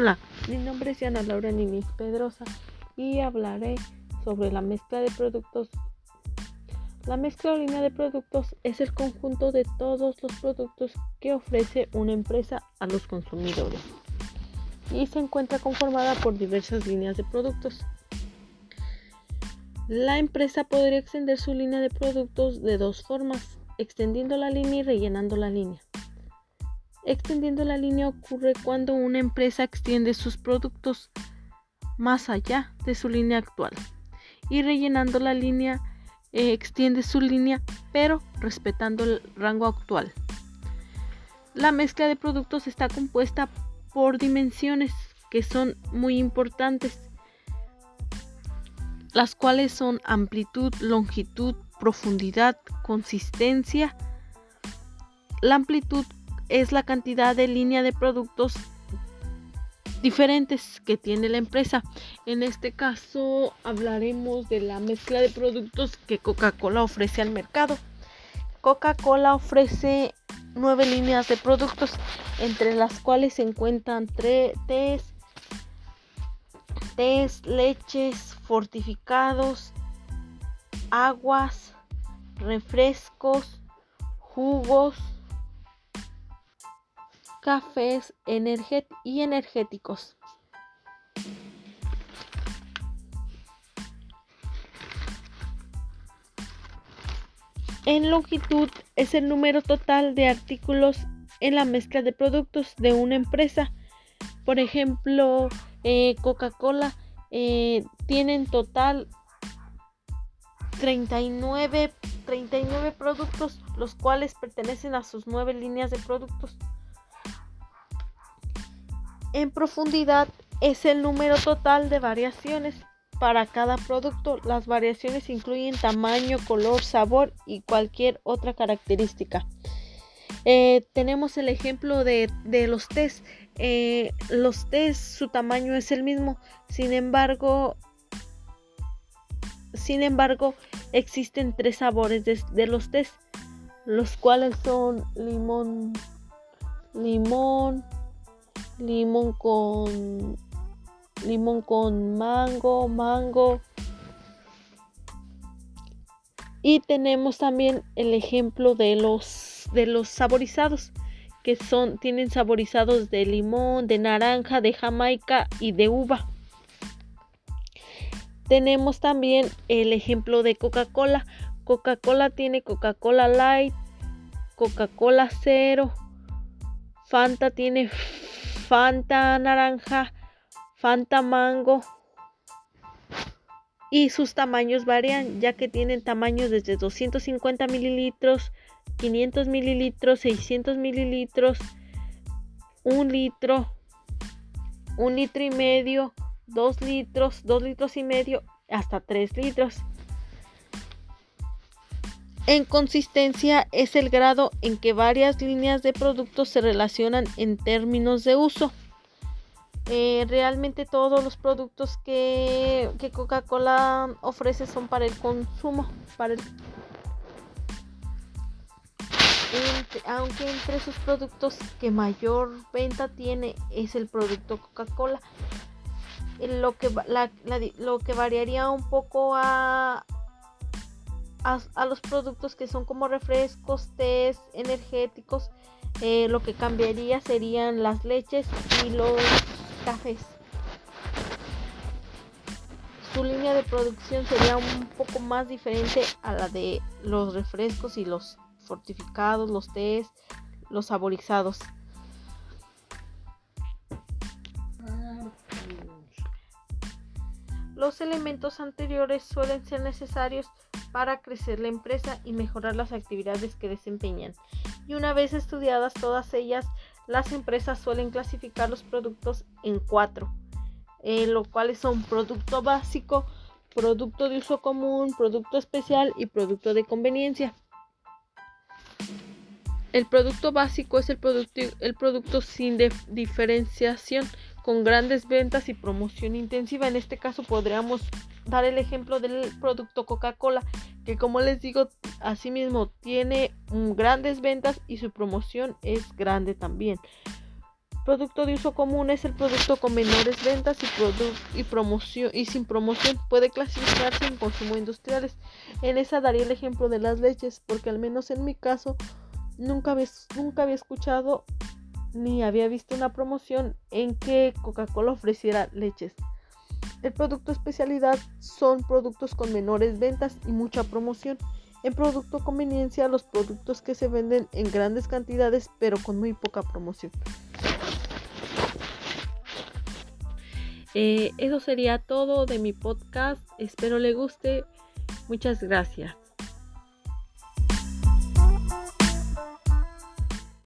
Hola, mi nombre es Yana Laura Ninis Pedrosa y hablaré sobre la mezcla de productos. La mezcla o línea de productos es el conjunto de todos los productos que ofrece una empresa a los consumidores y se encuentra conformada por diversas líneas de productos. La empresa podría extender su línea de productos de dos formas, extendiendo la línea y rellenando la línea. Extendiendo la línea ocurre cuando una empresa extiende sus productos más allá de su línea actual y rellenando la línea eh, extiende su línea pero respetando el rango actual. La mezcla de productos está compuesta por dimensiones que son muy importantes, las cuales son amplitud, longitud, profundidad, consistencia. La amplitud es la cantidad de línea de productos diferentes que tiene la empresa. En este caso hablaremos de la mezcla de productos que Coca-Cola ofrece al mercado. Coca-Cola ofrece nueve líneas de productos, entre las cuales se encuentran tres tés, leches, fortificados, aguas, refrescos, jugos, cafés y energéticos. En longitud es el número total de artículos en la mezcla de productos de una empresa. Por ejemplo, eh, Coca-Cola eh, tiene en total 39, 39 productos, los cuales pertenecen a sus nueve líneas de productos. En profundidad es el número total de variaciones para cada producto. Las variaciones incluyen tamaño, color, sabor y cualquier otra característica. Eh, tenemos el ejemplo de, los test. Eh, los test, su tamaño es el mismo. Sin embargo, sin embargo, existen tres sabores de, de los test, los cuales son limón, limón, limón con limón con mango, mango. Y tenemos también el ejemplo de los de los saborizados que son tienen saborizados de limón, de naranja, de jamaica y de uva. Tenemos también el ejemplo de Coca-Cola. Coca-Cola tiene Coca-Cola Light, Coca-Cola Cero, Fanta tiene Fanta naranja, Fanta mango. Y sus tamaños varían, ya que tienen tamaños desde 250 mililitros, 500 mililitros, 600 mililitros, un litro, un litro y medio, dos litros, dos litros y medio, hasta 3 litros. En consistencia es el grado en que varias líneas de productos se relacionan en términos de uso. Eh, realmente todos los productos que, Coca-Cola ofrece son para el consumo, para aunque entre sus productos que mayor venta tiene es el producto Coca-Cola. Lo que, lo que variaría un poco a, a, los productos que son como refrescos, tés, energéticos, eh, lo que cambiaría serían las leches y los cafés. Su línea de producción sería un poco más diferente a la de los refrescos y los fortificados, los tés, los saborizados. Los elementos anteriores suelen ser necesarios para crecer la empresa y mejorar las actividades que desempeñan. Y una vez estudiadas todas ellas, las empresas suelen clasificar los productos en cuatro, eh, lo cuales son producto básico, producto de uso común, producto especial y producto de conveniencia. El producto básico es el producto, el producto sin diferenciación, con grandes ventas y promoción intensiva. En este caso podríamos dar el ejemplo del producto Coca-Cola, que como les digo, asimismo tiene grandes ventas y su promoción es grande también. Producto de uso común es el producto con menores ventas y, y, promoción, y sin promoción. Puede clasificarse en consumo industriales. En esa daría el ejemplo de las leches, porque al menos en mi caso nunca nunca había escuchado ni había visto una promoción en que Coca-Cola ofreciera leches. El producto especialidad son productos con menores ventas y mucha promoción. En producto conveniencia, los productos que se venden en grandes cantidades pero con muy poca promoción. Eh, eso sería todo de mi podcast. Espero le guste. Muchas gracias.